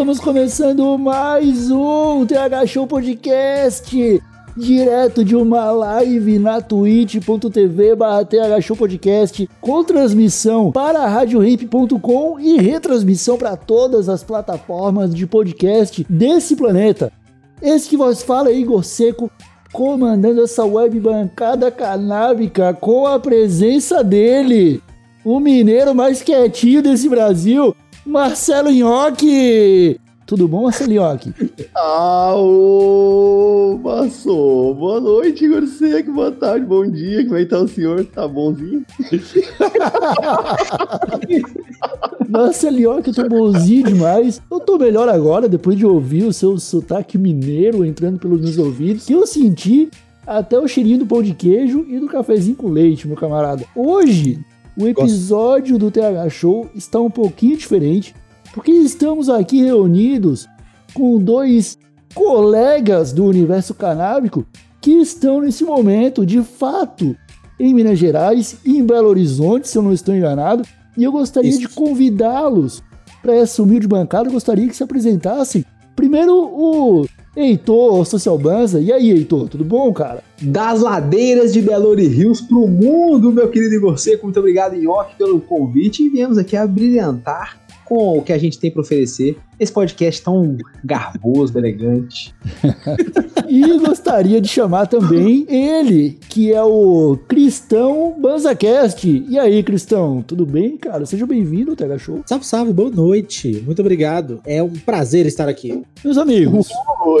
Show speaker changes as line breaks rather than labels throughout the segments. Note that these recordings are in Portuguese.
Estamos começando mais um TH Show Podcast, direto de uma live na twitch.tv barra Show Podcast, com transmissão para radiohip.com e retransmissão para todas as plataformas de podcast desse planeta. Esse que vos fala é Igor Seco, comandando essa web bancada canábica com a presença dele, o mineiro mais quietinho desse Brasil, Marcelo Nhoque. Tudo bom, Marcelo Nhoque?
Aô, passou. Boa noite, Igor Seco. Boa tarde, bom dia. Como é que tá o senhor? Tá bonzinho?
Nossa, Nhoque, eu tô bonzinho demais. Eu tô melhor agora, depois de ouvir o seu sotaque mineiro entrando pelos meus ouvidos. Que eu senti até o cheirinho do pão de queijo e do cafezinho com leite, meu camarada. Hoje, o episódio do TH Show está um pouquinho diferente, porque estamos aqui reunidos com dois colegas do universo canábico que estão nesse momento, de fato, em Minas Gerais e em Belo Horizonte, se eu não estou enganado. E eu gostaria
Isso.
de convidá-los para essa humilde bancada. Eu gostaria que se apresentassem. Primeiro, o Heitor, Social Banza. E aí, Heitor, tudo bom, cara?
das ladeiras de Belo Rios pro mundo, meu querido Igor Seco. Muito obrigado, Nhoque, pelo convite. E viemos aqui a brilhantar com o que a gente tem para oferecer. Esse podcast tão garboso, elegante.
E gostaria de chamar também ele, que é o Cristão BanzaCast. E aí, Cristão, tudo bem, cara? Seja bem-vindo ao TH Show.
Salve, salve, boa noite. Muito obrigado. É um prazer estar aqui.
Meus amigos,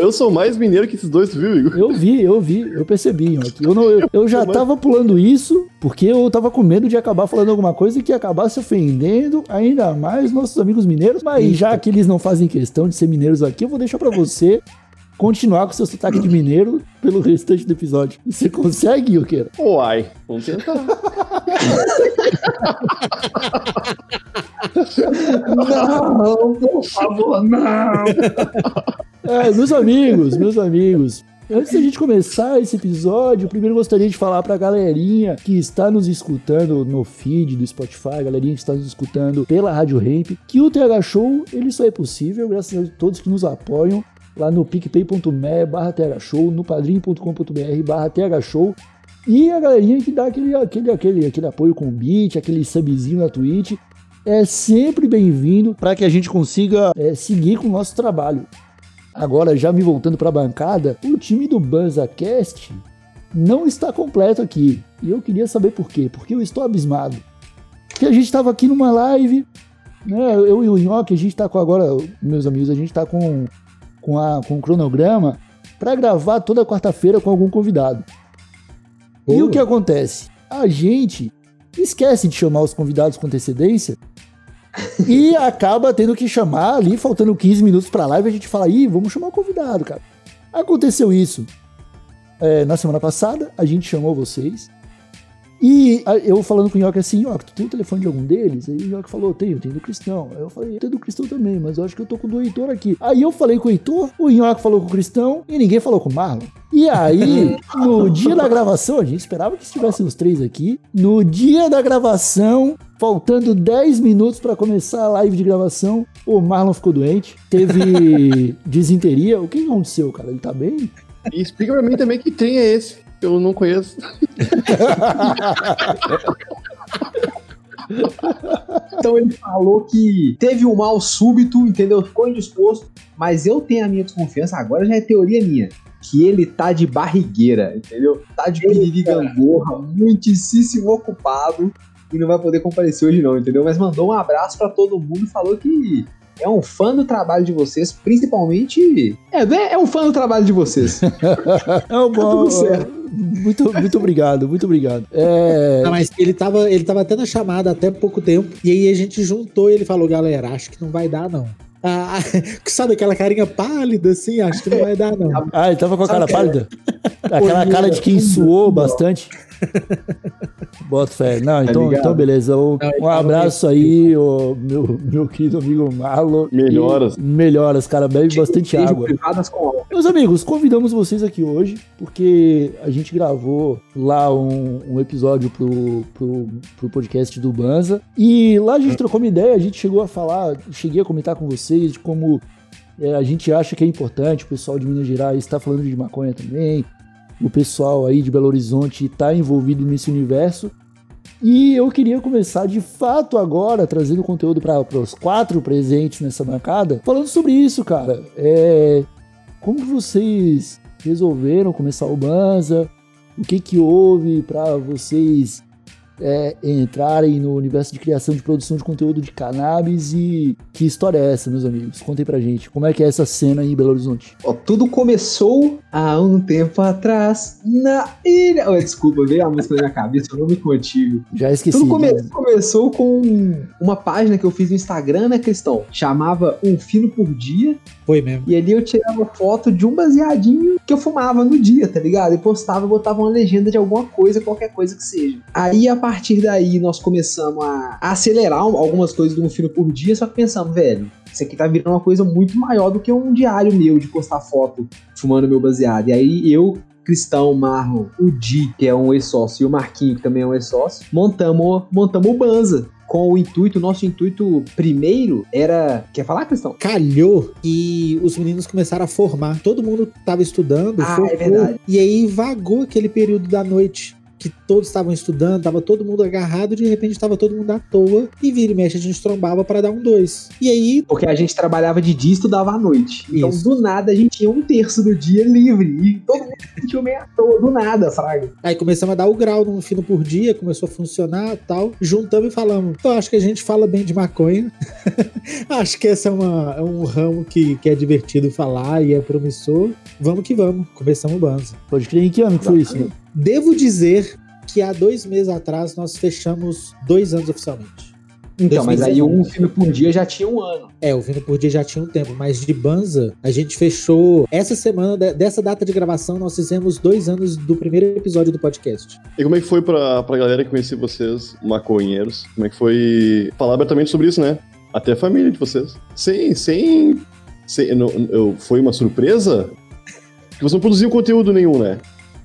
Eu sou mais mineiro que esses dois, viu, Igor?
eu vi, eu vi, eu percebi. ó, que Eu, não, eu, eu já tava pulando isso porque eu tava com medo de acabar falando alguma coisa que ia acabar se ofendendo ainda mais nossos amigos mineiros. Mas já que eles não fazem questão de ser mineiros aqui, eu vou deixar pra você continuar com seu sotaque de mineiro pelo restante do episódio. Você consegue, Yoqueira?
Uai, vamos tentar.
Não, por favor, não!
É, meus amigos, meus amigos. Antes da gente começar esse episódio, primeiro gostaria de falar pra galerinha que está nos escutando no feed do Spotify, galerinha que está nos escutando pela Rádio Ramp, que o TH Show ele só é possível graças a todos que nos apoiam lá no picpay.me barra thshow, no padrim.com.br barra thshow e a galerinha que dá aquele, aquele, aquele, aquele apoio com o beat, aquele subzinho na Twitch, é sempre bem-vindo para que a gente consiga é, seguir com o nosso trabalho. Agora, já me voltando para a bancada, o time do BanzaCast não está completo aqui. E eu queria saber por quê. Porque eu estou abismado. Porque a gente estava aqui numa live, né? Eu e o Nhoque, a gente está com agora, meus amigos, a gente está com, com, a, com o cronograma para gravar toda quarta-feira com algum convidado. E o que acontece? A gente esquece de chamar os convidados com antecedência e acaba tendo que chamar ali, faltando 15 minutos pra live, a gente fala, ih, vamos chamar o convidado, cara. Aconteceu isso é, na semana passada, a gente chamou vocês. E eu falando com o Nhoque assim, ó, tu tem o telefone de algum deles? Aí o Nhoque falou, tenho, tenho do Cristão. Aí eu falei, tenho do Cristão também, mas eu acho que eu tô com o do Heitor aqui. Aí eu falei com o Heitor, o Nhoque falou com o Cristão e ninguém falou com o Marlon. E aí, no dia da gravação, a gente esperava que estivessem os três aqui. No dia da gravação, faltando 10 minutos pra começar a live de gravação, o Marlon ficou doente, teve desinteria. O que aconteceu, cara? Ele tá bem?
E explica pra mim também que trem é esse. que Eu não conheço.
Então ele falou que teve um mal súbito, entendeu? Ficou indisposto, mas eu tenho a minha desconfiança, agora já é teoria minha, que ele tá de barrigueira, entendeu? Tá de piriri gangorra, muitíssimo ocupado e não vai poder comparecer hoje não, entendeu? Mas mandou um abraço pra todo mundo e falou que é um fã do trabalho de vocês, principalmente. É, né? é um fã do trabalho de vocês.
É um bom.
tudo certo.
Muito, muito obrigado, muito obrigado. É,
Não, mas ele tava, ele tava até na chamada até pouco tempo. E aí a gente juntou e ele falou, galera, acho que não vai dar, não. Ah, sabe aquela carinha pálida assim? Acho que não vai dar, não.
Ah, ele tava com a cara pálida? Aquela cara de quem suou bastante. Bota fé. Não, então,
ligado?
então beleza. Um, um
tava
abraço aí, ô, meu, meu querido amigo Marlon.
Melhoras.
E Melhoras, cara. Bebe bastante água.
com.
Meus amigos, convidamos vocês aqui hoje porque a gente gravou lá um, um episódio pro, pro, pro podcast do Banza. E lá a gente trocou uma ideia, a gente chegou a falar, cheguei a comentar com vocês de como é, a gente acha que é importante o pessoal de Minas Gerais está falando de maconha também, o pessoal aí de Belo Horizonte está envolvido nesse universo. E eu queria começar de fato agora, trazendo conteúdo para os quatro presentes nessa bancada, falando sobre isso, cara. É, como vocês resolveram começar o Banza? O que que houve para vocês é, entrarem no universo de criação de produção de conteúdo de cannabis e que história é essa, meus amigos? Contem pra gente. Como é que é essa cena aí em Belo Horizonte?
Ó, tudo começou há um tempo atrás na ilha. Oh, desculpa, veio a música na minha cabeça, eu não me contive.
Já esqueci.
Tudo come-
né?
começou com uma página que eu fiz no Instagram, né, Cristão? Chamava Um Fino por Dia.
Foi mesmo.
E ali eu tirava foto de um baseadinho que eu fumava no dia, tá ligado? E postava e botava uma legenda de alguma coisa, qualquer coisa que seja. Aí, a partir daí, nós começamos a acelerar um- algumas coisas do Um Fino por Dia, só que pensamos, velho, isso aqui tá virando uma coisa muito maior do que um diário meu de postar foto fumando meu baseado. E aí eu, Cristão, Marlon, o Di, que é um ex-sócio, e o Marquinho, que também é um ex-sócio, montamos, montamos o Banza. Com o intuito, nosso intuito primeiro era. Quer falar, Cristão?
Calhou e os meninos começaram a formar. Todo mundo tava estudando,
Ah,
formou,
é verdade.
e aí vagou aquele período da noite que todos estavam estudando, tava todo mundo agarrado, de repente tava todo mundo à toa, e vira e mexe a gente trombava para dar um dois. E aí
Porque a gente trabalhava de dia e estudava à noite. Então,
Isso.
do nada, a gente tinha um terço do dia livre. E todo mundo se sentiu meio à toa, do nada, Fraga.
Aí começamos a dar o grau num fino por dia, começou a funcionar e tal. Juntamos e falamos: eu acho que a gente fala bem de maconha. acho que esse é, uma- é um ramo que, que é divertido falar e é promissor. Vamos que vamos. Começamos o Banza.
Pode crer em que ano que foi isso? né?
Devo dizer que há dois meses atrás nós fechamos dois anos oficialmente.
Então, mas aí
2019.
um filme por dia já tinha um ano.
É, o Vindo por Dia já tinha um tempo, mas de Banza, a gente fechou. Essa semana, de- dessa data de gravação, nós fizemos dois anos do primeiro episódio do podcast.
E como é que foi pra, pra galera que conhecia vocês, maconheiros? Como é que foi falar abertamente sobre isso, né? Até a família de vocês. Sem. sem. sem não, eu, foi uma surpresa? Que vocês não produziam conteúdo nenhum, né?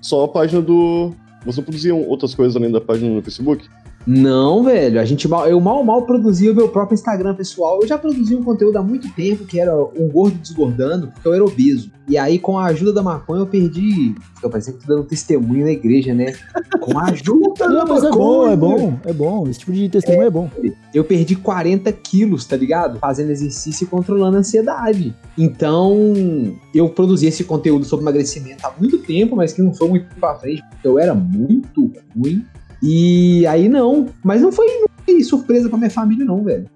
Só a página do. Vocês não produziam outras coisas além da página no Facebook?
Não, velho. A gente mal, eu mal mal produzia o meu próprio Instagram pessoal. Eu já produzia um conteúdo há muito tempo que era um gordo desgordando, porque eu era obeso. E aí, com a ajuda da maconha, eu perdi. Fica parecendo que tô dando testemunho na igreja, né? Com a ajuda
Não,
da
mas é
maconha.
bom, é bom, é bom. Esse tipo de testemunho é, bom.
Eu perdi 40 quilos, tá ligado? Fazendo exercício e controlando a ansiedade. Então, eu produzi esse conteúdo sobre emagrecimento há muito tempo, mas que não foi muito pra frente, porque eu era muito ruim. E aí não. Mas não foi, não foi surpresa pra minha família, não, velho.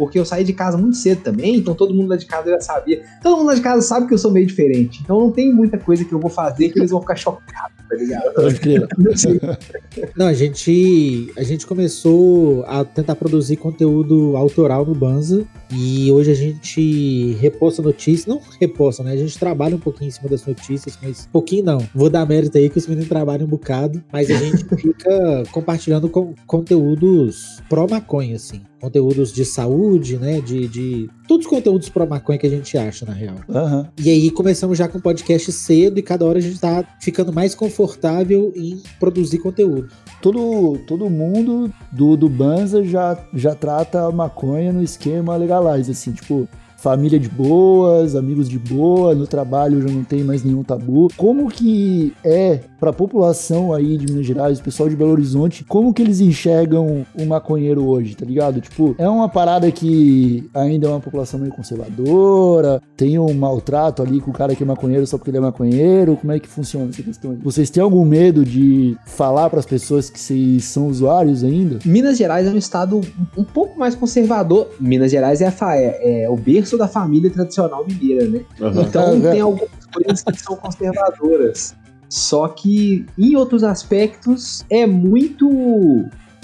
Porque eu saí de casa muito cedo também, então todo mundo lá de casa já sabia. Todo mundo lá de casa sabe que eu sou meio diferente. Então não tem muita coisa que eu vou fazer que eles vão ficar chocados, tá ligado?
Crer.
Não
a gente, a gente começou a tentar produzir conteúdo autoral no Banza e hoje a gente reposta notícias, não reposta, né? A gente trabalha um pouquinho em cima das notícias, mas pouquinho não. Vou dar mérito aí que os meninos trabalham um bocado, mas a gente fica compartilhando com, conteúdos pró-maconha, assim. Conteúdos de saúde, né? De, de. Todos os conteúdos pró-maconha que a gente acha, na real.
Aham.
E aí começamos já com podcast cedo e cada hora a gente tá ficando mais confortável em produzir conteúdo.
Todo, todo mundo do, do Banza já, já trata a maconha no esquema legalize, assim, tipo, família de boas, amigos de boa, no trabalho já não tem mais nenhum tabu. Como que é pra população aí de Minas Gerais, o pessoal de Belo Horizonte, como que eles enxergam o maconheiro hoje, tá ligado? Tipo, é uma parada que ainda é uma população meio conservadora, tem um maltrato ali com o cara que é maconheiro só porque ele é maconheiro, como é que funciona essa questão? Vocês têm algum medo de falar pras pessoas que vocês são usuários ainda?
Minas Gerais é um estado um, pouco mais conservador. Minas Gerais é, a fa- é- é o berço da família tradicional mineira, né?
Aham.
Então tem algumas coisas que são conservadoras. Só que em outros aspectos é muito.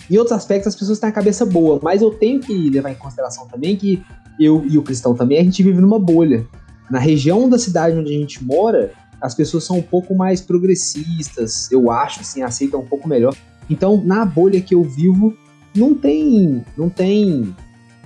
Em outros aspectos as pessoas têm a cabeça boa, mas eu tenho que levar em consideração também que eu e o cristão também a gente vive numa bolha. Na região da cidade onde a gente mora, as pessoas são um pouco mais progressistas, eu acho, assim, aceitam um pouco melhor. Então, na bolha que eu vivo, não tem, não tem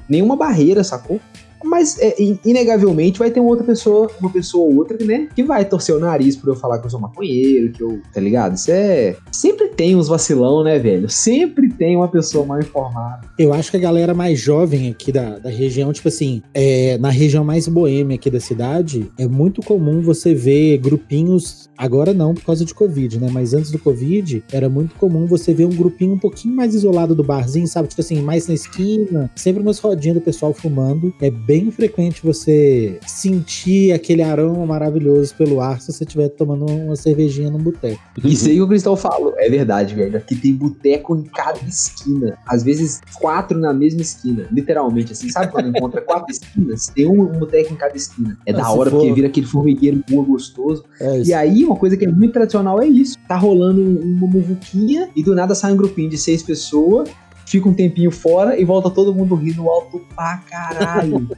nenhuma barreira, sacou? Mas é, in- inegavelmente vai ter uma outra pessoa, uma pessoa ou outra, né, que vai torcer o nariz por eu falar que eu sou maconheiro, que eu, tá ligado? Isso é. Sempre tem uns vacilão, né, velho? Sempre tem uma pessoa mal informada.
Eu acho que a galera mais jovem aqui da, da região, tipo assim, é, na região mais boêmia aqui da cidade, é muito comum você ver grupinhos, agora não por causa de Covid, né? Mas antes do Covid, era muito comum você ver um grupinho um pouquinho mais isolado do barzinho, sabe? Tipo assim, mais na esquina, sempre umas rodinhas do pessoal fumando. É bem frequente você sentir aquele aroma maravilhoso pelo ar se você estiver tomando uma cervejinha num boteco.
Isso aí que o Cristão falou, é verdade, velho. Aqui tem boteco em cada esquina. Às vezes, quatro na mesma esquina. Literalmente, assim. Sabe quando encontra quatro esquinas? Tem um, um boteco em cada esquina. É
Ah,
da hora,
for-
porque vira aquele formigueiro boa, gostoso.
É,
E aí, uma coisa que é muito tradicional é isso. Tá rolando uma muvuquinha e do nada sai um grupinho de seis pessoas, fica um tempinho fora e volta todo mundo rindo alto pra caralho.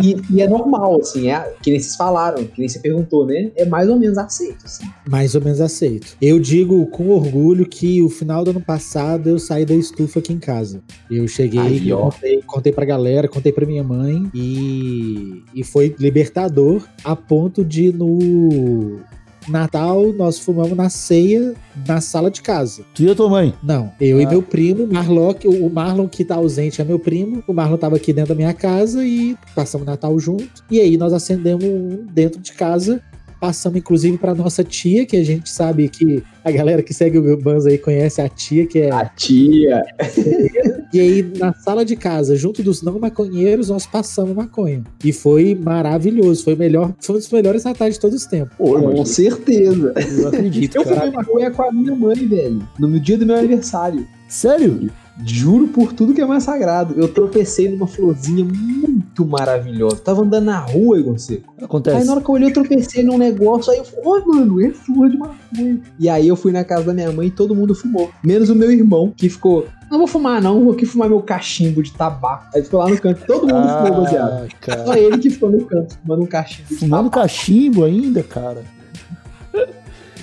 e, e é normal, assim, é que nem vocês falaram, que nem você perguntou, né? É mais ou menos aceito, assim.
Mais ou menos aceito. Eu digo com orgulho que o final do ano passado eu saí da estufa aqui em casa. Eu cheguei,
Aí,
contei, contei pra galera, contei pra minha mãe e, e foi libertador a ponto de no Natal nós fumamos na ceia na sala de casa.
Tu e a tua mãe?
Não, eu e
Ah.
meu primo, Marlon, o Marlon que tá ausente é meu primo, o Marlon tava aqui dentro da minha casa e passamos o Natal junto. E aí nós acendemos um dentro de casa, passamos inclusive pra nossa tia, que a gente sabe que a galera que segue o Banza aí conhece a tia, que é.
A tia.
E aí na sala de casa, junto dos não maconheiros, nós passamos maconha. E foi maravilhoso, foi o melhor, foi um dos melhores natais de todos os tempos.
Pô,
Com
imagina.
certeza.
Eu acredito,
Eu
cara.
fumei maconha com a minha mãe, velho. No meu dia do meu aniversário.
Sério?
Juro por tudo que é mais sagrado. Eu tropecei numa florzinha muito maravilhosa. Tava andando na rua, Igor Seco. Aí
Acontece.
na hora que eu olhei, eu tropecei num negócio. Aí eu falei, ó, mano, é flor de maconha. E aí eu fui na casa da minha mãe e todo mundo fumou. Menos o meu irmão, que ficou. Não vou fumar, não, vou aqui fumar meu cachimbo de tabaco. Aí ficou lá no canto, todo mundo fumou baseado.
Ah, cara.
Só ele que ficou no canto, fumando um cachimbo de
Fumando cachimbo ainda, cara.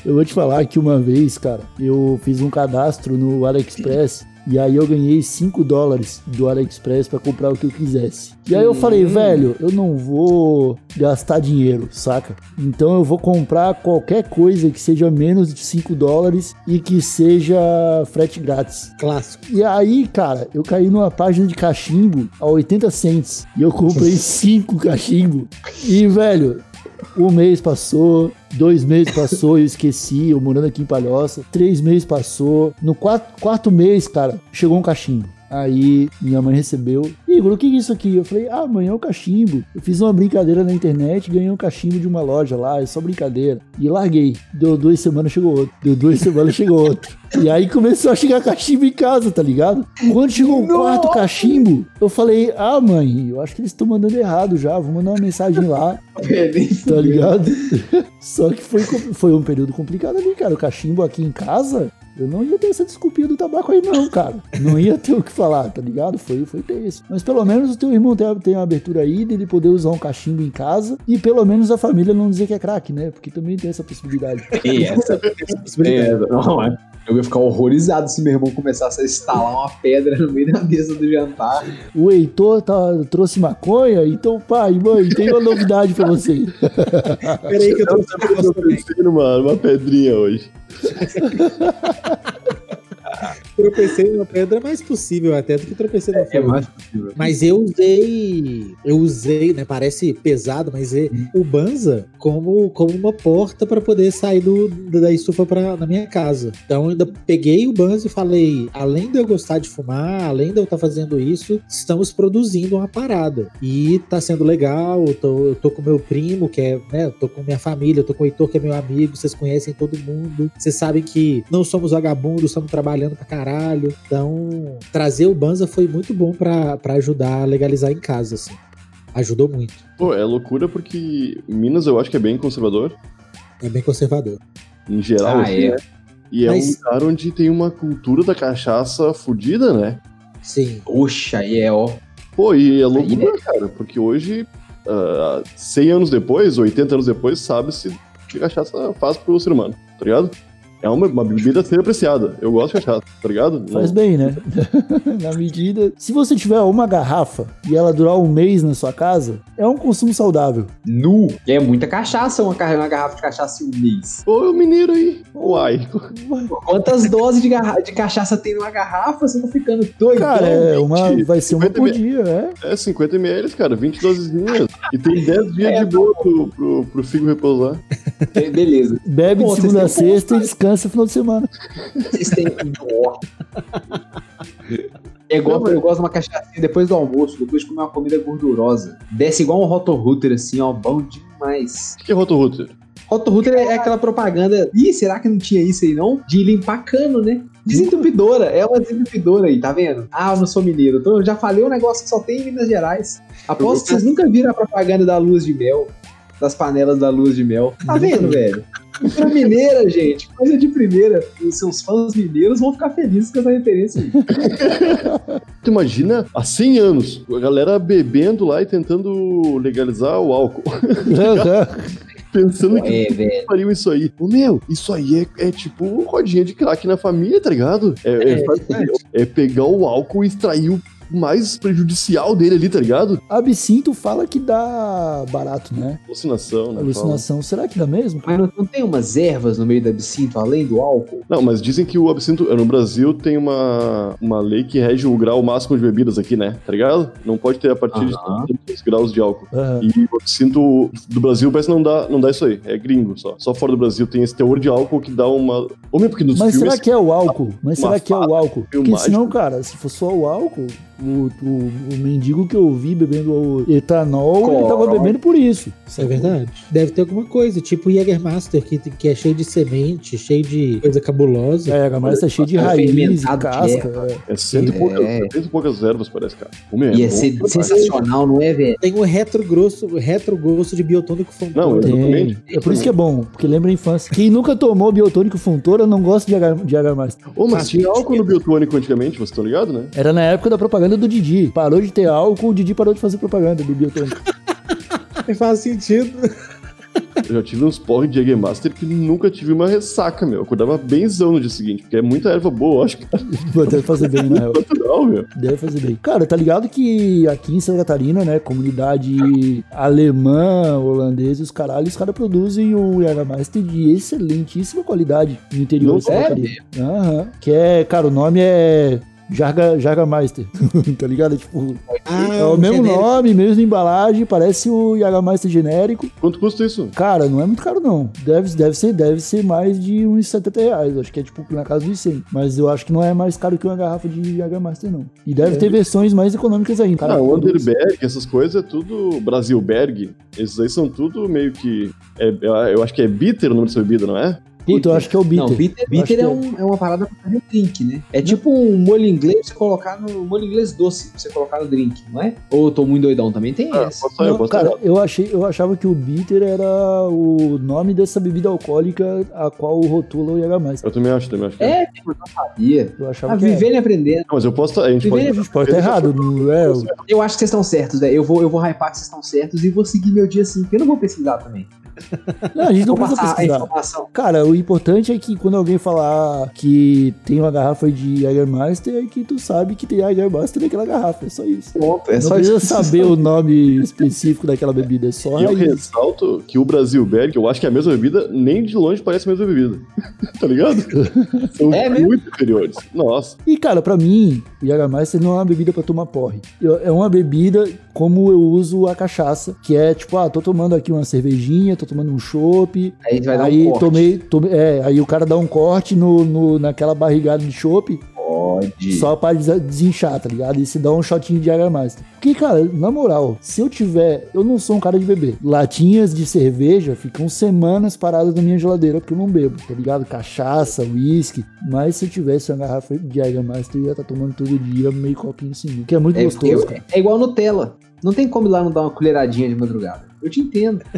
Eu vou te falar que uma vez, cara, eu fiz um cadastro no AliExpress e aí eu ganhei 5 dólares do AliExpress pra comprar o que eu quisesse. E aí eu falei, velho, eu não vou gastar dinheiro, saca? Então eu vou comprar qualquer coisa que seja menos de 5 dólares e que seja frete grátis.
Clássico.
E aí, cara, eu caí numa página de cachimbo a 80 cents. E eu comprei cinco cachimbo. E, velho, um mês passou, dois meses passou, eu esqueci, eu morando aqui em Palhoça. Três meses passou. No quarto, quarto mês, cara, chegou um cachimbo. Aí minha mãe recebeu. Igor, o que é isso aqui? Eu falei, ah, mãe, é um cachimbo. Eu fiz uma brincadeira na internet, ganhei um cachimbo de uma loja lá, é só brincadeira. E larguei. Deu duas semanas, chegou outro. Deu duas semanas, chegou outro. E aí começou a chegar cachimbo em casa, tá ligado? Quando chegou o quarto cachimbo, eu falei, ah, mãe, eu acho que eles estão mandando errado já, vou mandar uma mensagem lá, tá ligado? Só que foi, foi um período complicado ali, cara. O cachimbo aqui em casa, eu não ia ter essa desculpinha do tabaco aí, não, cara. Não ia ter o que falar, tá ligado? Foi, foi tenso. Mas pelo menos o teu irmão tem, tem uma abertura aí dele poder usar um cachimbo em casa e pelo menos a família não dizer que é crack, né? Porque também tem essa possibilidade.
E essa, é, não, é. Eu ia ficar horrorizado se meu irmão começasse a instalar uma pedra no meio da mesa do jantar.
O Heitor tá, trouxe maconha, então, pai, mãe, tem uma novidade pra vocês.
Peraí que eu tô
Eu pensei numa, numa pedrinha hoje.
tropecei numa pedra é mais possível até do que tropecei na
É
flor.
mais possível.
Mas eu usei. Eu usei, né? Parece pesado, mas é o Banza como, como uma porta para poder sair do, da estufa pra, na minha casa. Então eu ainda peguei o Banza e falei: além de eu gostar de fumar, além de eu estar fazendo isso, estamos produzindo uma parada. E tá sendo legal. Eu tô, eu tô com meu primo, que é, né? Eu tô com minha família, eu tô com o Heitor, que é meu amigo, vocês conhecem todo mundo. Vocês sabem que não somos vagabundos, estamos trabalhando pra caralho. Então, trazer o Banza foi muito bom pra pra ajudar a legalizar em casa, assim. Ajudou muito.
Pô, é loucura porque Minas eu acho que é bem conservador,
É bem conservador.
em geral.
Ah,
assim,
é.
né? E é
Mas-
um lugar onde tem uma cultura da cachaça fodida, né?
Sim.
Oxa, aí é, ó.
Pô, e é
Aí,
loucura, cara, porque hoje, ah, 100 anos depois, 80 anos depois, sabe-se o que a cachaça faz pro ser humano, tá ligado? É uma, uma bebida a ser apreciada. Eu gosto de cachaça, tá ligado?
Faz
Não-
bem, né? na medida. Se você tiver uma garrafa e ela durar um mês na sua casa, é um consumo saudável.
Nu. É muita cachaça, uma, uma garrafa de cachaça em um mês.
Ô, o mineiro aí. Uai.
Quantas doses de, garra- de cachaça tem numa garrafa? Você tá ficando doido.
Cara, é uma, vai ser uma
50
por dia, é.
É 50 ml, cara, 20 dosezinhas. E tem 10 dias
É,
de boa pro, pro, pro figo repousar.
Beleza.
Bebe
Pô,
de segunda a sexta e descansa no final de semana.
Vocês têm. Ó. É igual, eu gosto de uma cachaçinha depois do almoço, depois de comer uma comida gordurosa. Desce igual um rotorruter, assim, ó, bom demais.
O que é Roto-Router?
Rotorruter é aquela propaganda. Ih, será que não tinha isso aí não? De limpar cano, né? Desentupidora, é uma desentupidora aí, tá vendo? Ah, eu não sou mineiro. Então eu já falei um negócio que só tem em Minas Gerais. Aposto que vocês nunca viram a propaganda da luz de mel. Das panelas da luz de mel. Tá vendo, velho? Cultura mineira, gente. Coisa de primeira. Os seus fãs mineiros vão ficar felizes com essa referência aí.
Tu imagina há 100 anos, a galera bebendo lá e tentando legalizar o álcool. Pensando que
É,
fariam isso aí. Ô, meu, isso aí é, é tipo rodinha de crack na família, tá ligado? É, é, é pegar o álcool e extrair o mais prejudicial dele ali, tá ligado?
Absinto fala que dá barato, né?
Alucinação, né?
Alucinação. Será que dá mesmo?
Mas não, não tem umas ervas no meio do absinto, além do álcool?
Não, mas dizem que o absinto. No Brasil tem uma, uma lei que rege o grau máximo de bebidas aqui, né? Tá ligado? Não pode ter a partir de tantos graus de álcool. E o absinto do Brasil parece que não dá, não dá isso aí. É gringo só. Só fora do Brasil tem esse teor de álcool que dá uma. Homem, porque nos
Mas
filmes.
será que é o álcool? Mas será que é o álcool? Porque senão, cara, se for só o álcool, o, o, o mendigo que eu vi bebendo o etanol, ele tava bebendo por isso.
Isso é verdade. Deve ter alguma coisa, tipo o Jägermaster, que, que é cheio de semente, cheio de coisa cabulosa.
É, a mais tá cheio de
É
raiz e casca. é.
É cento,
É.
E poucas, cento e poucas ervas, parece, cara. Homem, é
sensacional, não é, velho?
Tem um retro grosso, retro de biotônico fontura.
Não,
Tem.
Exatamente.
É por isso que é bom, porque lembra a infância. Quem nunca tomou biotônico Funtora não gosta de H+.
Ô, mas tinha álcool no biotônico antigamente, vocês estão ligados, né?
Era na época da propaganda do Didi. Parou de ter álcool, o Didi parou de fazer propaganda do biotônico.
Faz sentido.
Eu já tive uns porre de Jägermaster que nunca tive uma ressaca, meu. Eu acordava benzão no dia seguinte, porque é muita erva boa, eu acho que tá
Deve fazer bem, na real.
natural, meu.
Deve fazer bem. Cara, tá ligado que aqui em Santa Catarina, né, comunidade alemã, holandesa, os caralhos, os caras produzem o Jägermeister de excelentíssima qualidade no interior
Não
de Santa
é?
Catarina. Aham. Que é, cara, o nome é Jarga, Jargameister, tá ligado? É tipo,
Ah,
é o mesmo
genérico.
nome, mesma embalagem, parece o Jägermeister genérico.
Quanto custa isso?
Cara, não é muito caro, não. Deve, deve, ser, deve ser mais de uns 70 reais. Acho que é tipo na casa dos 100. Mas eu acho que não é mais caro que uma garrafa de Jägermeister, não. E deve ter versões mais econômicas ainda. Cara,
ah, o Underberg, essas coisas é tudo Brasilberg. Esses aí são tudo meio que. é- eu acho que é bitter o nome dessa bebida, não é?
Puta, eu acho que é o Bitter.
Não, bitter,
Eu
bitter
que
é,
é.
um- é uma parada pra fazer drink, né? É tipo um molho inglês colocar no molho inglês doce, pra você colocar no drink, não é? Ou eu tô muito doidão, também tem
Ah,
essa.
eu
Não,
posso
cara, eu, achei, eu achava que o Bitter era o nome dessa bebida alcoólica a qual rotula o Jägermeister.
Eu também acho, também acho. que
É, tipo, eu não sabia.
Eu achava
A
que era.
vivendo e aprendendo.
Não, mas eu posso. A gente
Viver-
pode.
A gente pode estar errado, não é?
Eu acho que vocês estão certos, velho. Eu vou, eu vou hypar que vocês estão certos e vou seguir meu dia assim, porque eu não vou pesquisar também.
Não, a gente não
Vou
precisa
passar a
pesquisar. Cara, o importante é que quando alguém falar que tem uma garrafa de Jägermeister, é que tu sabe que tem Jägermeister naquela garrafa. É só isso.
Pronto, é
não
só
precisa
isso.
saber o nome específico daquela bebida, é só
E eu ressalto que o Brasil Berg, eu acho que é a mesma bebida, nem de longe parece a mesma bebida. tá ligado? São
É mesmo?
muito superiores. Nossa.
E, cara, pra mim, Jägermeister não é uma bebida pra tomar porre. Eu- É uma bebida como eu uso a cachaça, que é tipo, ah, tô tomando aqui uma cervejinha, tô tomando um chopp,
Aí vai dar
aí
um corte.
tomei, tomei- é, aí o cara dá um corte no, no- naquela barrigada de chopp,
Pode.
só pra des- desinchar, tá ligado? E se dá um shotinho de Jägermeister. Porque, cara, na moral, se eu tiver, eu não sou um cara de beber. Latinhas de cerveja ficam semanas paradas na minha geladeira porque eu não bebo, tá ligado? Cachaça, uísque. Mas se eu tivesse uma garrafa de Jägermeister, eu ia estar tomando todo dia meio copinho assim, que é muito
É,
gostoso,
eu-
cara.
é igual Nutella. Não tem como ir lá não dar uma colheradinha de madrugada. Eu te entendo.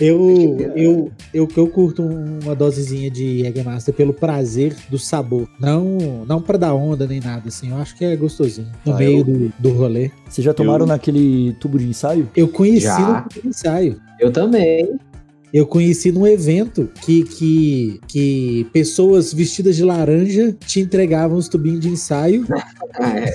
Eu, eu, eu, eu curto uma dosezinha de Jägermeister pelo prazer do sabor. Não, não pra dar onda nem nada, assim. Eu acho que é gostosinho. No
Ah,
meio
eu-
do, do rolê.
Vocês já tomaram
Eu-
naquele tubo de ensaio?
Eu conheci
Já.
no ensaio.
Eu também.
Eu conheci num evento que, que, que pessoas vestidas de laranja te entregavam os tubinhos de ensaio.
Ah, é.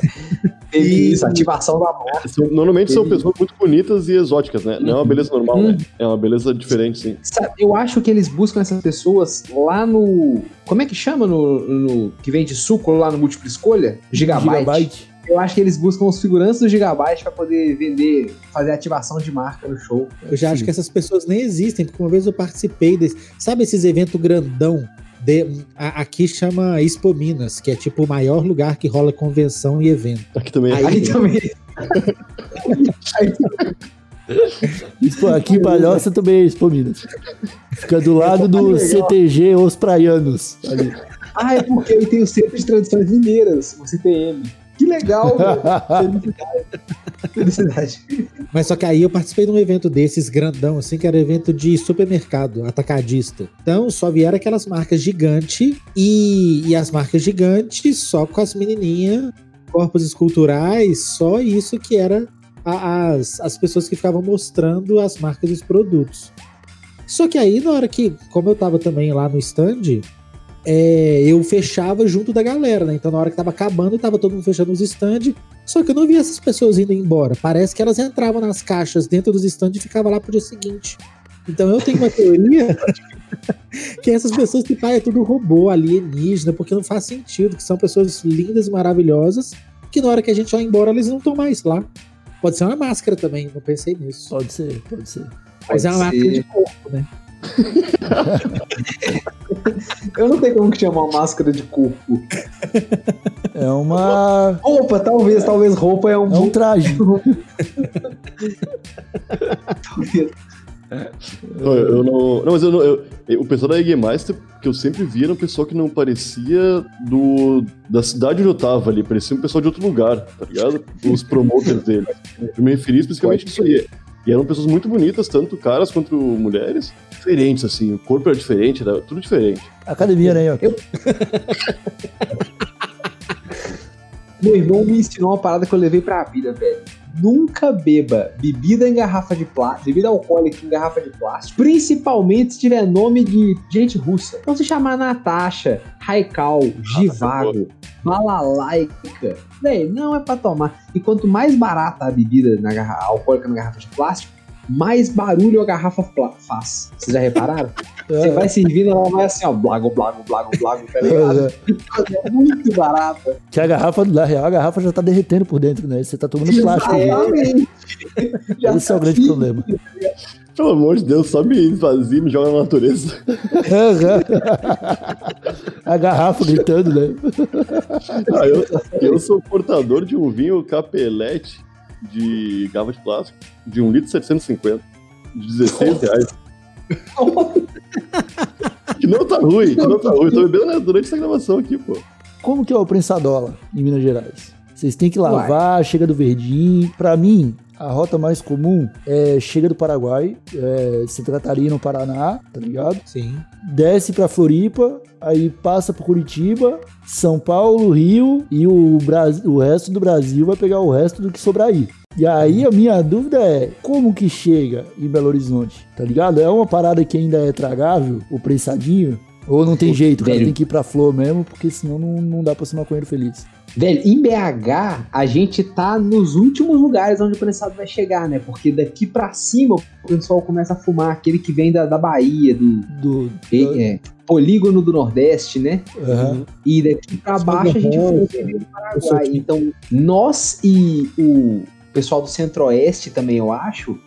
E-
isso, ativação da morte.
São- normalmente são pessoas muito bonitas e exóticas, né? Não é uma beleza normal,
Uhum.
né? É uma beleza diferente, sim.
Sabe, eu acho que eles buscam essas pessoas lá no. Como é que chama no, no- que vende suco lá no múltipla escolha? Gigabyte. Eu acho que eles buscam os figurantes do Gigabyte pra poder vender, fazer ativação de marca no show.
Eu já acho que essas pessoas nem existem, porque uma vez eu participei desse. Sabe esses eventos grandão? De, a- aqui chama Expo Minas, que é tipo o maior lugar que rola convenção e evento.
Aqui também é.
Aí-
Aí também.
Isso, aqui em Palhoça também é Expo Minas. Fica do lado do. CTG Os Praianos. Ali.
Ah, é porque aí tem o Centro de Tradições Mineiras, o CTM. Que legal. Felicidade. Felicidade.
Mas só que aí eu participei de um evento desses grandão, assim, que era evento de supermercado, atacadista. Então só vieram aquelas marcas gigantes e, e as marcas gigantes só com as menininhas, corpos esculturais, só isso que era a- as, as pessoas que ficavam mostrando as marcas e os produtos. Só que aí, na hora que, como eu tava também lá no stand, é, eu fechava junto da galera, né? Então na hora que tava acabando, tava todo mundo fechando os stands. Só que eu não via essas pessoas indo embora. Parece que elas entravam nas caixas dentro dos stands e ficavam lá pro dia seguinte. Então eu tenho uma teoria que essas pessoas que pai é tudo robô, alienígena, porque não faz sentido, que são pessoas lindas e maravilhosas, que na hora que a gente vai embora, eles não estão mais lá. Pode ser uma máscara também, não pensei nisso.
Pode ser, pode ser.
Mas é uma
Pode
máscara
ser.
de corpo, né?
Eu não tenho como que chamar uma máscara de corpo.
É uma.
Roupa, talvez, talvez roupa é um
É um traje.
talvez.
Não, eu, não. Não, mas eu não. eu- eu- o pessoal da Eggemeister, que eu sempre vi, era um pessoal que não parecia do. da cidade onde eu tava ali. Parecia um pessoal de outro lugar, tá ligado? Os promoters dele. Eu me referi especificamente disso aí. E eram pessoas muito bonitas, tanto caras quanto mulheres. Diferentes, assim. O corpo era diferente, era tudo diferente.
Academia, né? ó?
Meu irmão me ensinou uma parada que eu levei pra vida, velho. Nunca beba bebida em garrafa de plástico, bebida alcoólica em garrafa de plástico, principalmente se tiver nome de gente russa. Então se chamar Natasha, Raikal, Givago, Balalaica, velho, não é pra tomar. E quanto mais barata a bebida na garrafa, alcoólica na garrafa de plástico, mais barulho a garrafa faz. Vocês já repararam? Você vai servindo, ela vai assim, ó, blago, blago, blago, blago, tá ligado? É muito barata.
Que a garrafa, na real, a garrafa já tá derretendo por dentro, né? Você tá tomando plástico.
Exatamente. Já
Esse é o
tá
grande
assim.
problema.
Pelo amor de Deus, só me esvazia e me joga na natureza.
a garrafa gritando, né?
Ah, eu, eu sou portador de um vinho capelete de garrafa de plástico de 1 litro e 750. De 16 reais. que não tá ruim, que não tá ruim. Tô bebendo né, durante essa gravação aqui, pô.
Como que é o prensadola em Minas Gerais? Vocês têm que lavar, chega do verdinho. Pra mim, a rota mais comum é chega do Paraguai, é, Santa Catarina, no Paraná, tá ligado?
Sim.
Desce pra Floripa, aí passa por Curitiba, São Paulo, Rio e o, Brasil, o resto do Brasil vai pegar o resto do que sobrar aí. E aí a minha dúvida é, como que chega em Belo Horizonte? Tá ligado? É uma parada que ainda é tragável, o prensadinho? Ou não tem jeito, o cara tem que ir pra flor mesmo, porque senão não, não dá pra ser maconheiro feliz.
Velho, em BH, a gente tá nos últimos lugares onde o prensado vai chegar, né? Porque daqui pra cima o pessoal começa a fumar aquele que vem da, da Bahia, do
Do,
é, polígono do Nordeste, né?
Aham.
E daqui pra
Sou
baixo a gente
do roça,
entender do Paraguai. Então, nós e o pessoal do Centro-Oeste também, eu acho,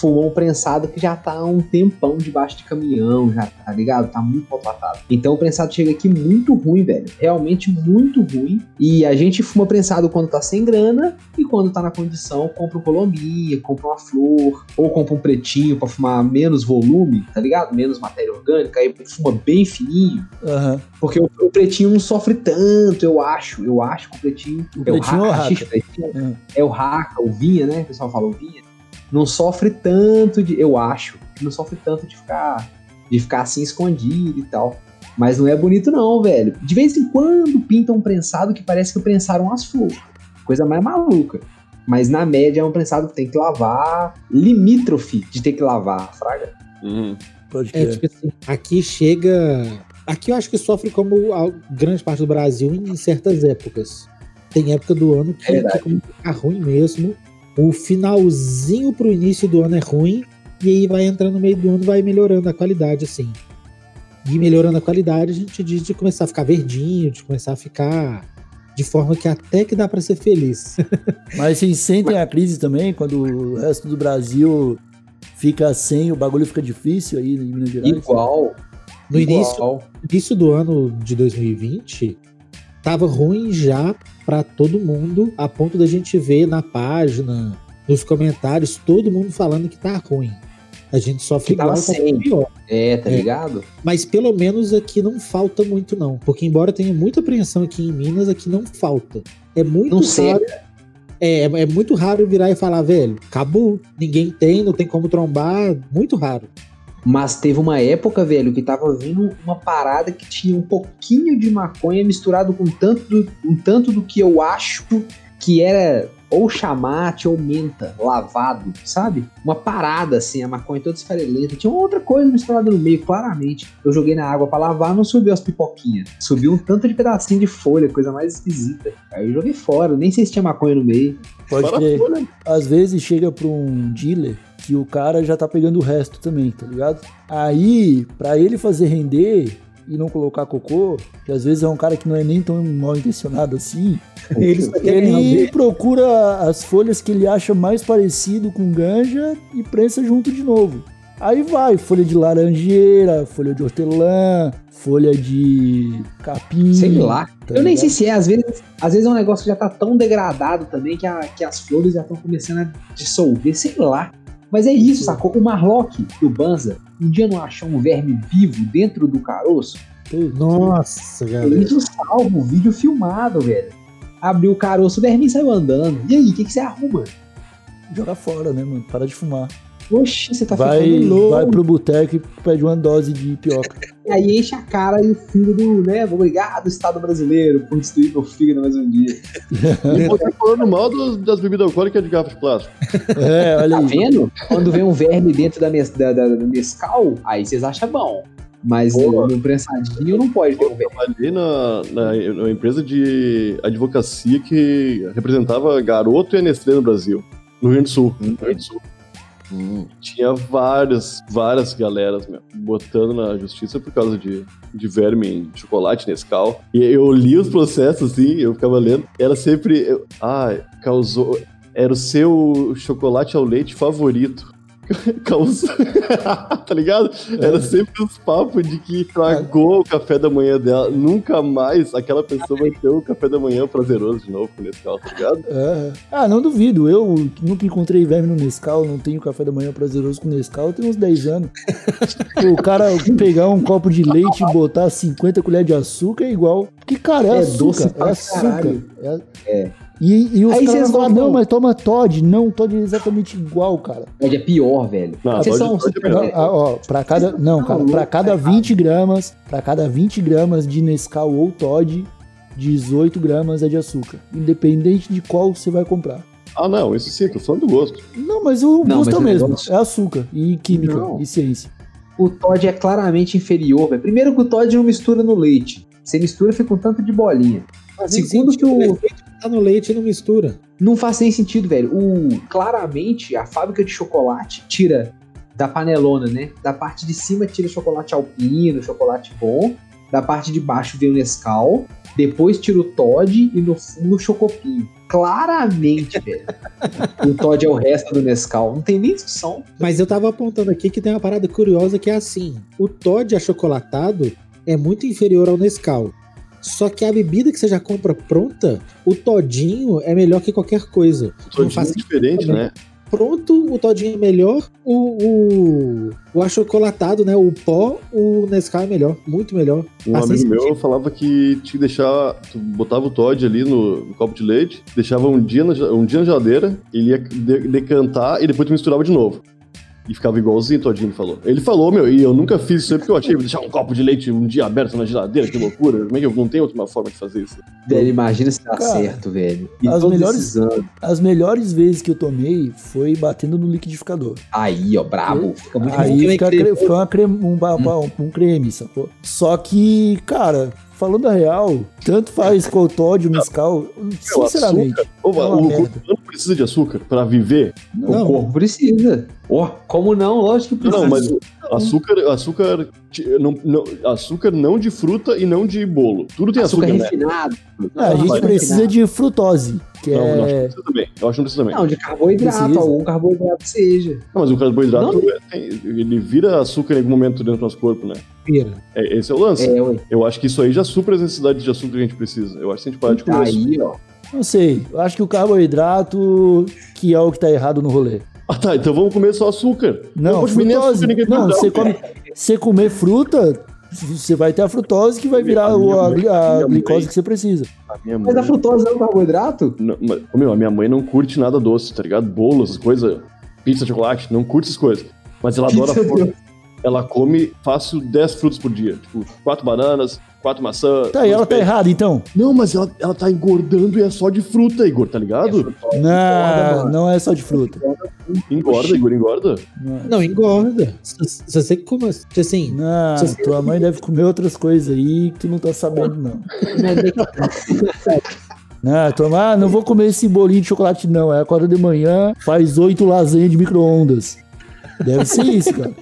fumou um prensado que já tá há um tempão debaixo de caminhão, já, tá ligado? Tá muito maltratado. Então o prensado chega aqui muito ruim, velho. Realmente muito ruim. E a gente fuma prensado quando tá sem grana e quando tá na condição, compra um colombia, compra uma flor, ou compra um pretinho pra fumar menos volume, tá ligado? Menos matéria orgânica, aí fuma bem fininho.
Aham.
Porque o, o pretinho não sofre tanto, eu acho. Eu acho que o pretinho.
O pretinho é o
rachixe,
raca.
pretinho
Uhum.
é o raca, o vinha, né? O pessoal fala o vinha. Não sofre tanto de. Eu acho. que Não sofre tanto de ficar. De ficar assim escondido e tal. Mas não é bonito, não, velho. De vez em quando pinta um prensado que parece que prensaram as flores. Coisa mais maluca. Mas na média é um prensado que tem que lavar. Limítrofe de ter que lavar, Fraga.
Uhum.
Pode
É,
crer.
tipo assim, aqui chega. Aqui eu acho que sofre como a grande parte do Brasil em certas épocas. Tem época do ano que,
É verdade.
que começa a ficar ruim mesmo. O finalzinho pro início do ano é ruim. E aí vai entrando no meio do ano vai melhorando a qualidade, assim. E melhorando a qualidade, a gente diz de começar a ficar verdinho, de começar a ficar de forma que até que dá pra ser feliz.
Mas vocês sentem a crise também, quando o resto do Brasil fica sem, o bagulho fica difícil aí em Minas Gerais?
Igual.
No início,
igual.
início do ano de 2020 tava ruim já pra todo mundo, a ponto da gente ver na página, nos comentários, todo mundo falando que tá ruim. A gente sofre igual,
sem.
pior.
É, tá
É.
ligado?
Mas pelo menos aqui não falta muito, não. Porque embora tenha muita apreensão aqui em Minas, aqui não falta. É muito
Não
raro. É, é muito raro virar e falar, velho, acabou. Ninguém tem, não tem como trombar. Muito raro.
Mas teve uma época, velho, que tava vindo uma parada que tinha um pouquinho de maconha misturado com tanto do, um tanto do que eu acho que era ou chamate ou menta lavado, sabe? Uma parada assim, a maconha toda esfarelenta. Tinha uma outra coisa misturada no meio, claramente. Eu joguei na água pra lavar, não subiu as pipoquinhas. Subiu um tanto de pedacinho de folha, coisa mais esquisita. Aí eu joguei fora, nem sei se tinha maconha no meio.
Pode crer. Às vezes chega pra um dealer que o cara já tá pegando o resto também, tá ligado? Aí, pra ele fazer render e não colocar cocô, que às vezes é um cara que não é nem tão mal intencionado assim, ele
render.
procura as folhas que ele acha mais parecido com ganja e prensa junto de novo. Aí vai, folha de laranjeira, folha de hortelã, folha de capim.
Sei lá.
tá
eu nem sei se é, às vezes, às vezes é um negócio que já tá tão degradado também que, a- que as flores já estão começando a dissolver, sei lá. Mas é isso, sacou? O Marlock do Banza um dia não achou um verme vivo dentro do caroço?
Nossa, galera.
Isso salva um vídeo filmado, velho. Abriu o caroço, o verme saiu andando. E aí, o que, que você arruma?
Joga fora, né, mano? Para de fumar.
Oxi, você tá
vai,
ficando louco.
vai pro boteco e pede uma dose de pioca.
E aí enche a cara e o filho do, né? Obrigado, Estado brasileiro, por destruir meu fígado mais um dia.
E você falando mal dos- das bebidas alcoólicas de garrafa de plástico.
É, olha
Tá
aí.
vendo? Quando vem um verme dentro da, mes, da, da, da Nescau, aí vocês acham bom. Mas
Boa.
no, prensadinho não pode ter um verme.
trabalhei na, na, numa empresa de advocacia que representava garoto e Nestlé no Brasil, no Rio Grande do Sul. No Rio Grande do Sul. Tinha várias, várias galeras meu, botando na justiça por causa de, de verme em chocolate, Nescau. E eu li os processos assim, eu ficava lendo. Era sempre. eu- ah, causou. Era o seu chocolate ao leite favorito. Causou. tá ligado? Era sempre os papos de que estragou o café da manhã dela. Nunca mais aquela pessoa vai ter o café da manhã prazeroso de novo com Nescau, tá ligado?
É. Ah, não duvido. Eu nunca encontrei verme no Nescau, não tenho café da manhã prazeroso com Nescau, eu tenho uns 10 anos. o cara pegar um copo de leite e botar 50 colheres de açúcar é igual. Que cara, é,
É
açúcar.
doce
é açúcar.
caralho.
É.
É.
E, e os
Aí
caras
vocês
falam,
vão-
não, mas toma Todd. Não, Todd é exatamente igual, cara.
Pode é pior, velho.
Não,
Vocês são
pode
super-
melhor.
Não, ah, ó, pra cada. Não, cara, pra cada 20 gramas, pra cada 20 gramas de Nescau ou Todd, 18 gramas é de açúcar. Independente de qual você vai comprar.
Ah, não, isso sim, tô falando do gosto.
Não, mas o
Não,
gosto é
mas
o
o
mesmo.
negócio-
É açúcar e química
Não.
e ciência.
O Todd é claramente inferior, velho. Primeiro que o Todd não mistura no leite. Você mistura, fica um tanto de bolinha. Segundo que o-
Tá no leite e não mistura.
Não faz nem sentido, velho. O, claramente, a fábrica de chocolate tira da panelona, né? Da parte de cima tira chocolate alpino, chocolate bom. Da parte de baixo vem o Nescau. Depois tira o Todd e no fundo o Chocopinho. Claramente, velho. O Todd é o resto do Nescau. Não tem nem discussão.
Mas eu tava apontando aqui que tem uma parada curiosa que é assim: o Todd achocolatado é muito inferior ao Nescau. Só que a bebida que você já compra pronta, o todinho é melhor que qualquer coisa.
Todinho
faz
é diferente,
também.
né?
Pronto, o todinho é melhor, o, o, o achocolatado, né? O pó, o Nescau é melhor, muito melhor.
Um
Faz
amigo meu falava que tinha que deixar. Tu botava o Todd ali no, no copo de leite, deixava um dia na, um dia na geladeira, ele ia de- decantar e depois tu misturava de novo. E ficava igualzinho o Todinho, falou. Ele falou, meu, e eu nunca fiz isso aí porque eu achei, deixar um copo de leite um dia aberto na geladeira, que loucura. Como é que eu não tenho outra forma de fazer isso?
Velho, imagina se dá
Cara,
certo, velho. E
as melhores-. As melhores vezes que eu tomei foi batendo no liquidificador.
Aí, ó, brabo. Fica muito
Aí
bom.
fica, cre- fica uma creme, um, um creme, sacou? Só que, cara, falando a real, tanto faz com o Todd o Mescal, sinceramente.
Ô,
É uma
o
merda.
corpo não precisa de açúcar pra viver.
O
Não,
corpo precisa. Ó, como não? Lógico que precisa.
Não, mas o açúcar, açúcar, não, não, açúcar não de fruta e não de bolo. Tudo tem
açúcar,
açúcar, né?
refinado.
a gente precisa
refinado.
de frutose, que
Não, não, acho que
é...
precisa também. Eu acho que não precisa também.
Não, de carboidrato,
Precisa.
algum carboidrato seja.
Não, mas o carboidrato,
Não.
é- ele vira açúcar em algum momento dentro do nosso corpo, né?
Vira.
É, esse é o lance.
É, ué.
Eu acho que isso aí já supra as necessidades de açúcar que a gente precisa. Eu acho que se a gente parar de comer açúcar...
Aí, ó.
Não sei, eu acho que o carboidrato que é o que tá errado no rolê.
Ah, tá, então vamos comer só açúcar.
Não, frutose.
açúcar,
Não, você come... Você comer fruta, você vai ter a frutose que vai virar
A
o-
minha
a,
mãe-
a
a
glicose
mãe-
que você precisa.
A minha
Mas
mãe...
a frutose é um carboidrato?
Não, mas, ô, meu, a minha mãe não curte nada doce, tá ligado? Bolo, essas coisas, pizza, chocolate, não curte essas coisas. Mas ela adora fruta. Ela come fácil 10 frutos por dia. Tipo, quatro bananas, quatro maçãs.
Tá, e ela tá errada então?
Não, mas ela, ela tá engordando e é só de fruta, Igor, tá ligado?
Não, não é só de fruta.
Engorda, Igor, engorda.
Não,
Não, engorda. Se, se você come, se assim,
não,
Se você-
tua mãe deve comer outras coisas aí que tu não tá sabendo, não. Não, mãe, ah, não vou comer esse bolinho de chocolate, não. É acorda de manhã, faz oito lasanhas de micro-ondas. Deve ser isso, cara.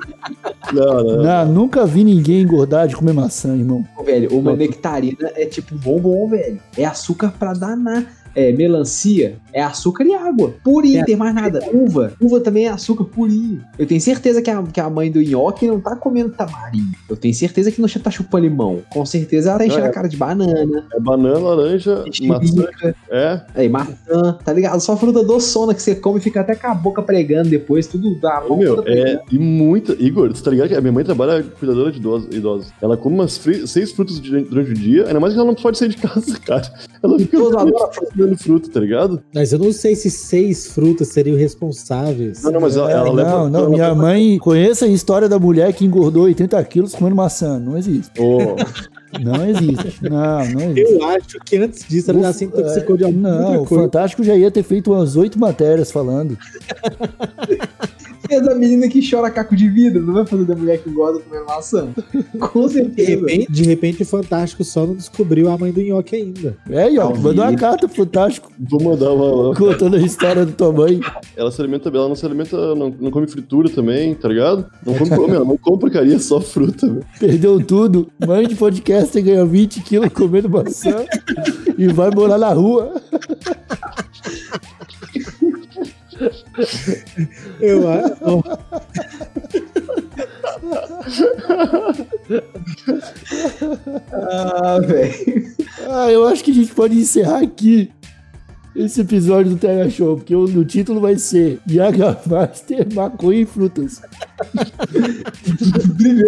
Não, não.
Não, nunca vi ninguém engordar de comer maçã, irmão.
Velho, uma nectarina é tipo bombom, velho. É açúcar pra danar. É, melancia é açúcar e água. Purinho,
É.
tem mais nada. Uva. Uva também é açúcar purinho. Eu tenho certeza que a, que a mãe do nhoque não tá comendo tamarindo. Eu tenho certeza que não tá chupando limão. Com certeza ela tá enchendo
É.
a cara de banana,
É banana, laranja, maçã.
mexerica,
É.
aí, maçã, tá ligado? Só fruta doçona que você come e fica até com a boca pregando depois, tudo dá.
Ô, meu, é. E muita. Igor, você tá ligado a minha mãe trabalha cuidadora de idosos. idosos. Ela come umas fri- seis frutas durante o dia, ainda mais que ela não pode sair de casa, cara. Ela fica
Todos adoram
comendo fruta, tá ligado?
mas eu não sei se seis frutas seriam responsáveis.
Não, não, mas ela,
É,
ela leva.
não, não, minha
leva-
mãe conheça a história da mulher que engordou 80 quilos comendo maçã. Não existe.
Ô,
Não existe. Não, não existe.
Eu acho que antes disso ela já se intoxicou de alguma
Não, o
coisa.
Fantástico já ia ter feito umas oito matérias falando.
É da menina que chora caco de vidro, não vai fazer da mulher que engorda comendo maçã. Com
De
certeza.
repente, de repente o Fantástico só não descobriu a mãe do nhoque ainda.
É, e
Talvez.
mandou uma carta pro Fantástico
vou mandar uma.
contando a história da tua mãe.
Ela se alimenta, ela não se alimenta, não, não come fritura também, tá ligado? Não come, meu, ela não come porcaria, só fruta, velho.
Perdeu tudo. Mãe de podcast ganha 20 quilos comendo maçã e vai morar na rua.
Eu acho.
Ah, velho.
Ah, eu acho que a gente pode encerrar aqui esse episódio do Terra Show, porque o, o título vai ser Yaga Master, maconha e frutas. Molecadinha,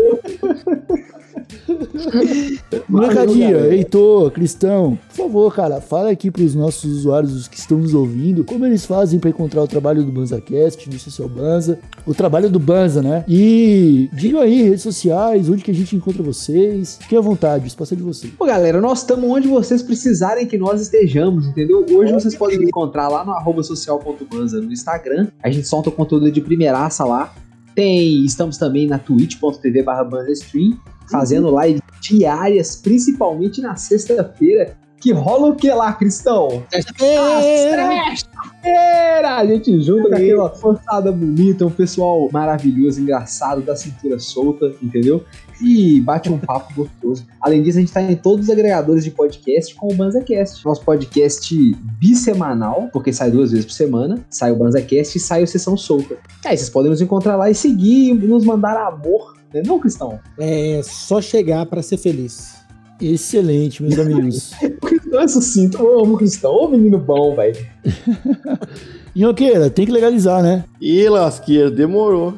galera.
Heitor, Cristão, por favor, cara, fala aqui pros nossos usuários, os que estão nos ouvindo, como eles fazem pra encontrar o trabalho do BanzaCast, do Social Banza, o trabalho do Banza, né? E digam aí, redes sociais, onde que a gente encontra vocês. Fiquem à vontade, o espaço é de vocês.
Pô, galera, nós estamos onde vocês precisarem que nós estejamos, entendeu? Hoje vocês podem me encontrar lá no arroba social.banza no Instagram. A gente solta o conteúdo de primeiraça lá. Tem, estamos também na twitch.tv barra banzastream, fazendo lives diárias, principalmente na sexta-feira, que rola o que lá, Cristão?
Sexta-feira!
Sexta-feira! A gente junta com aquela forçada bonita, um pessoal maravilhoso, engraçado, da cintura solta, entendeu? E bate um papo gostoso. Além disso, a gente tá em todos os agregadores de podcast com o BanzaCast. Nosso podcast bissemanal, porque sai duas vezes por semana. Sai o BanzaCast e sai o Sessão Solta. Aí vocês podem nos encontrar lá e seguir, nos mandar amor. Né não, Cristão?
É só chegar pra ser feliz.
Excelente, meus amigos.
O Cristão é sucinto. Eu amo o Cristão. Ô, menino bom, velho.
Inhoqueira, tem que legalizar, né?
Ih, lasqueira, demorou.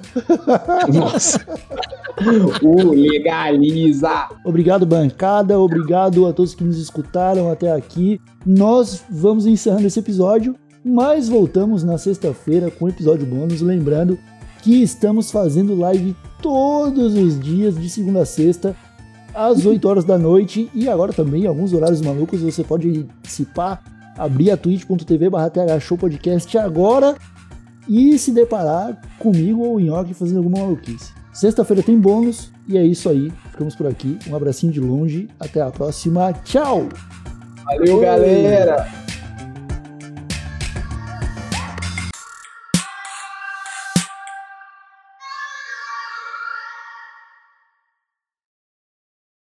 Nossa. o legaliza.
Obrigado, bancada. Obrigado a todos que nos escutaram até aqui. Nós vamos encerrando esse episódio, mas voltamos na sexta-feira com um episódio bônus. Lembrando que estamos fazendo live todos os dias, de segunda a sexta, às 8 horas da noite. E agora também, alguns horários malucos, você pode participar, abrir a twitch.tv barra Show Podcast agora e se deparar comigo ou o Nhoque fazendo alguma maluquice. Sexta-feira tem bônus e é isso aí. Ficamos por aqui. Um abracinho de longe. Até a próxima. Tchau!
Valeu, galera.